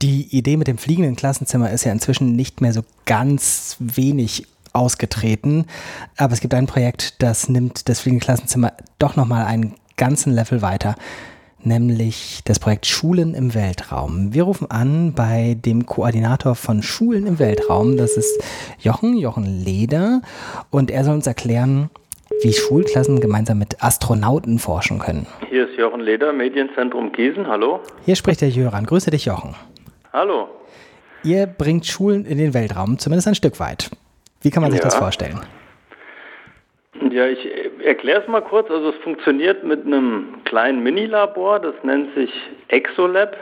Die Idee mit dem fliegenden Klassenzimmer ist ja inzwischen nicht mehr so ganz wenig ausgetreten. Aber es gibt ein Projekt, das nimmt das fliegende Klassenzimmer doch nochmal einen ganzen Level weiter nämlich das Projekt Schulen im Weltraum. Wir rufen an bei dem Koordinator von Schulen im Weltraum, das ist Jochen, Jochen Leder, und er soll uns erklären, wie Schulklassen gemeinsam mit Astronauten forschen können. Hier ist Jochen Leder, Medienzentrum Gießen, hallo. Hier spricht der Jöran. Grüße dich, Jochen. Hallo. Ihr bringt Schulen in den Weltraum, zumindest ein Stück weit. Wie kann man sich ja. das vorstellen? Ja, ich erkläre es mal kurz. Also es funktioniert mit einem kleinen Minilabor, das nennt sich Exolab.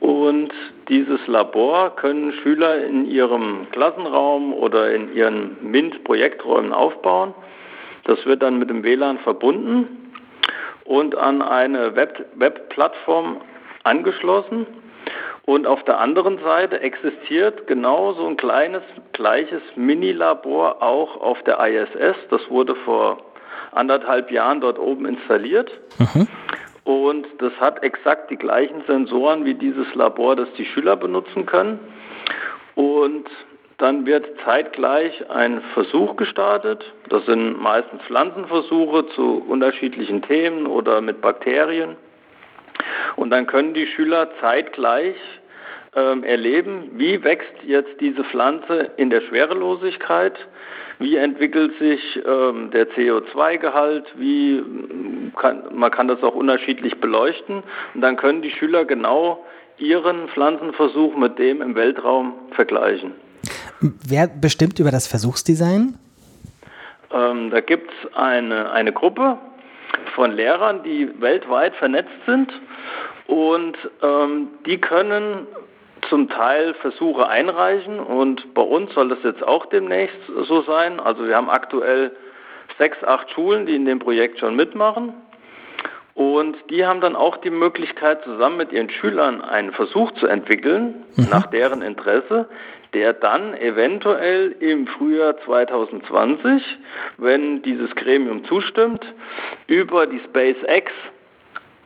Und dieses Labor können Schüler in ihrem Klassenraum oder in ihren MINT-Projekträumen aufbauen. Das wird dann mit dem WLAN verbunden und an eine Web-Plattform Web angeschlossen. Und auf der anderen Seite existiert genau so ein kleines, gleiches Mini-Labor auch auf der ISS. Das wurde vor anderthalb Jahren dort oben installiert. Mhm. Und das hat exakt die gleichen Sensoren wie dieses Labor, das die Schüler benutzen können. Und dann wird zeitgleich ein Versuch gestartet. Das sind meistens Pflanzenversuche zu unterschiedlichen Themen oder mit Bakterien. Und dann können die Schüler zeitgleich ähm, erleben, wie wächst jetzt diese Pflanze in der Schwerelosigkeit, wie entwickelt sich ähm, der CO2-Gehalt, wie kann, man kann das auch unterschiedlich beleuchten und dann können die Schüler genau ihren Pflanzenversuch mit dem im Weltraum vergleichen. Wer bestimmt über das Versuchsdesign? Ähm, da gibt es eine, eine Gruppe von Lehrern, die weltweit vernetzt sind und ähm, die können zum Teil Versuche einreichen und bei uns soll das jetzt auch demnächst so sein. Also wir haben aktuell sechs, acht Schulen, die in dem Projekt schon mitmachen. Und die haben dann auch die Möglichkeit, zusammen mit ihren Schülern einen Versuch zu entwickeln, mhm. nach deren Interesse, der dann eventuell im Frühjahr 2020, wenn dieses Gremium zustimmt, über die SpaceX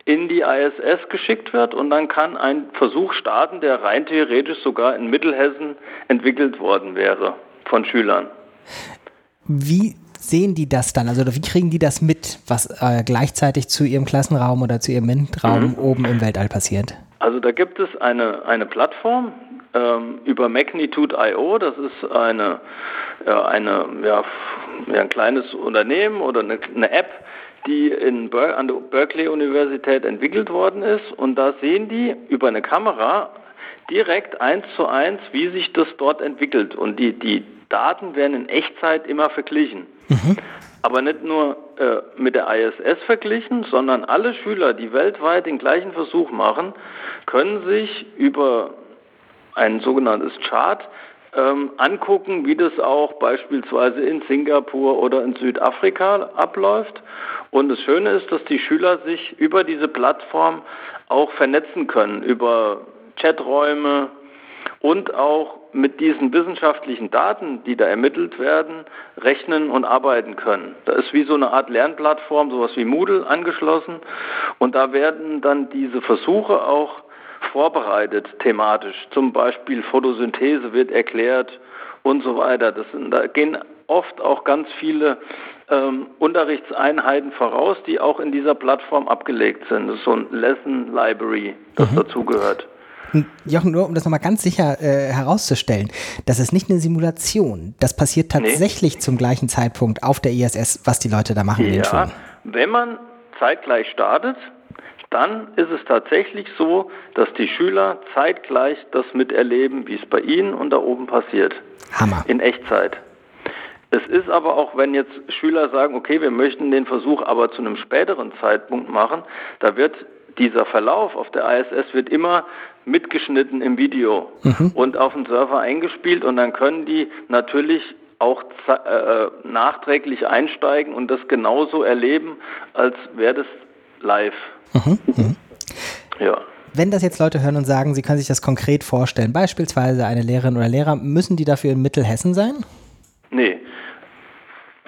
in die ISS geschickt wird und dann kann ein Versuch starten, der rein theoretisch sogar in Mittelhessen entwickelt worden wäre von Schülern. Wie sehen die das dann? Also wie kriegen die das mit, was äh, gleichzeitig zu ihrem Klassenraum oder zu ihrem MINT-Raum mhm. oben im Weltall passiert? Also da gibt es eine, eine Plattform ähm, über Magnitude.io, das ist eine, ja, eine, ja, ein kleines Unternehmen oder eine, eine App, die in Ber an der Berkeley-Universität entwickelt worden ist. Und da sehen die über eine Kamera direkt eins zu eins, wie sich das dort entwickelt. Und die, die Daten werden in Echtzeit immer verglichen. Mhm. Aber nicht nur äh, mit der ISS verglichen, sondern alle Schüler, die weltweit den gleichen Versuch machen, können sich über ein sogenanntes Chart ähm, angucken, wie das auch beispielsweise in Singapur oder in Südafrika abläuft. Und das Schöne ist, dass die Schüler sich über diese Plattform auch vernetzen können, über Chaträume und auch mit diesen wissenschaftlichen Daten, die da ermittelt werden, rechnen und arbeiten können. Da ist wie so eine Art Lernplattform, sowas wie Moodle angeschlossen und da werden dann diese Versuche auch vorbereitet thematisch. Zum Beispiel Photosynthese wird erklärt und so weiter. Das sind, da gehen oft auch ganz viele ähm, Unterrichtseinheiten voraus, die auch in dieser Plattform abgelegt sind. Das ist so ein Lesson Library, das mhm. dazugehört. Jochen, nur um das nochmal ganz sicher äh, herauszustellen, das ist nicht eine Simulation. Das passiert tatsächlich nee. zum gleichen Zeitpunkt auf der ISS, was die Leute da machen ja. Wenn man zeitgleich startet, dann ist es tatsächlich so, dass die Schüler zeitgleich das miterleben, wie es bei ihnen und da oben passiert. Hammer. In Echtzeit. Es ist aber auch, wenn jetzt Schüler sagen, okay, wir möchten den Versuch aber zu einem späteren Zeitpunkt machen, da wird dieser Verlauf auf der ISS wird immer mitgeschnitten im Video mhm. und auf den Server eingespielt und dann können die natürlich auch äh, nachträglich einsteigen und das genauso erleben, als wäre das live. Mhm, mhm. Ja. Wenn das jetzt Leute hören und sagen, sie können sich das konkret vorstellen, beispielsweise eine Lehrerin oder Lehrer, müssen die dafür in Mittelhessen sein? Nee.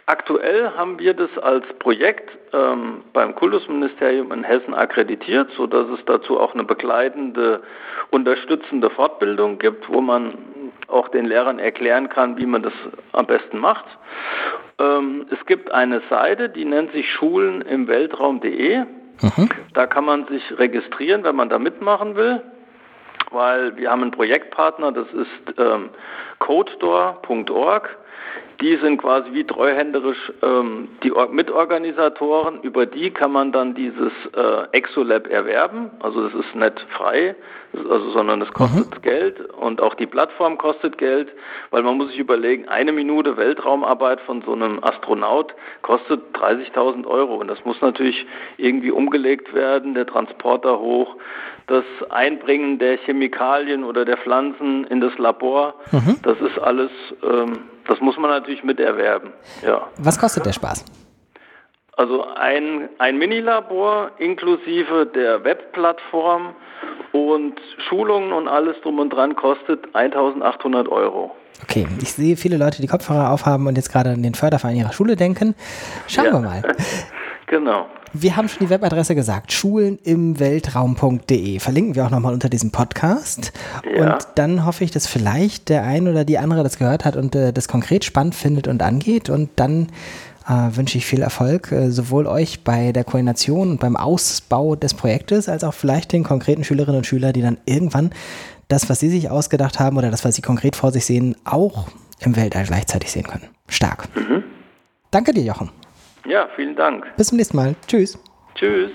Aktuell haben wir das als Projekt ähm, beim Kultusministerium in Hessen akkreditiert, sodass es dazu auch eine begleitende, unterstützende Fortbildung gibt, wo man auch den Lehrern erklären kann, wie man das am besten macht. Ähm, es gibt eine Seite, die nennt sich Schulen im Weltraum.de. Mhm. Da kann man sich registrieren, wenn man da mitmachen will, weil wir haben einen Projektpartner, das ist ähm, codestore.org. Die sind quasi wie treuhänderisch ähm, die Mitorganisatoren. Über die kann man dann dieses äh, Exolab erwerben. Also das ist nicht frei, also, sondern es kostet mhm. Geld und auch die Plattform kostet Geld, weil man muss sich überlegen, eine Minute Weltraumarbeit von so einem Astronaut kostet 30.000 Euro und das muss natürlich irgendwie umgelegt werden, der Transporter hoch, das Einbringen der Chemikalien oder der Pflanzen in das Labor, mhm. das ist alles, ähm, das muss man natürlich miterwerben. Ja. Was kostet der Spaß? Also ein, ein Minilabor inklusive der Webplattform und Schulungen und alles drum und dran kostet 1800 Euro. Okay, ich sehe viele Leute, die Kopfhörer aufhaben und jetzt gerade an den Förderverein ihrer Schule denken. Schauen ja. wir mal. genau. Wir haben schon die Webadresse gesagt, schulenimweltraum.de. Verlinken wir auch nochmal unter diesem Podcast. Ja. Und dann hoffe ich, dass vielleicht der ein oder die andere das gehört hat und äh, das konkret spannend findet und angeht. Und dann äh, wünsche ich viel Erfolg, äh, sowohl euch bei der Koordination und beim Ausbau des Projektes, als auch vielleicht den konkreten Schülerinnen und Schülern, die dann irgendwann das, was sie sich ausgedacht haben oder das, was sie konkret vor sich sehen, auch im Weltall gleichzeitig sehen können. Stark. Mhm. Danke dir, Jochen. Ja, vielen Dank. Bis zum nächsten Mal. Tschüss. Tschüss.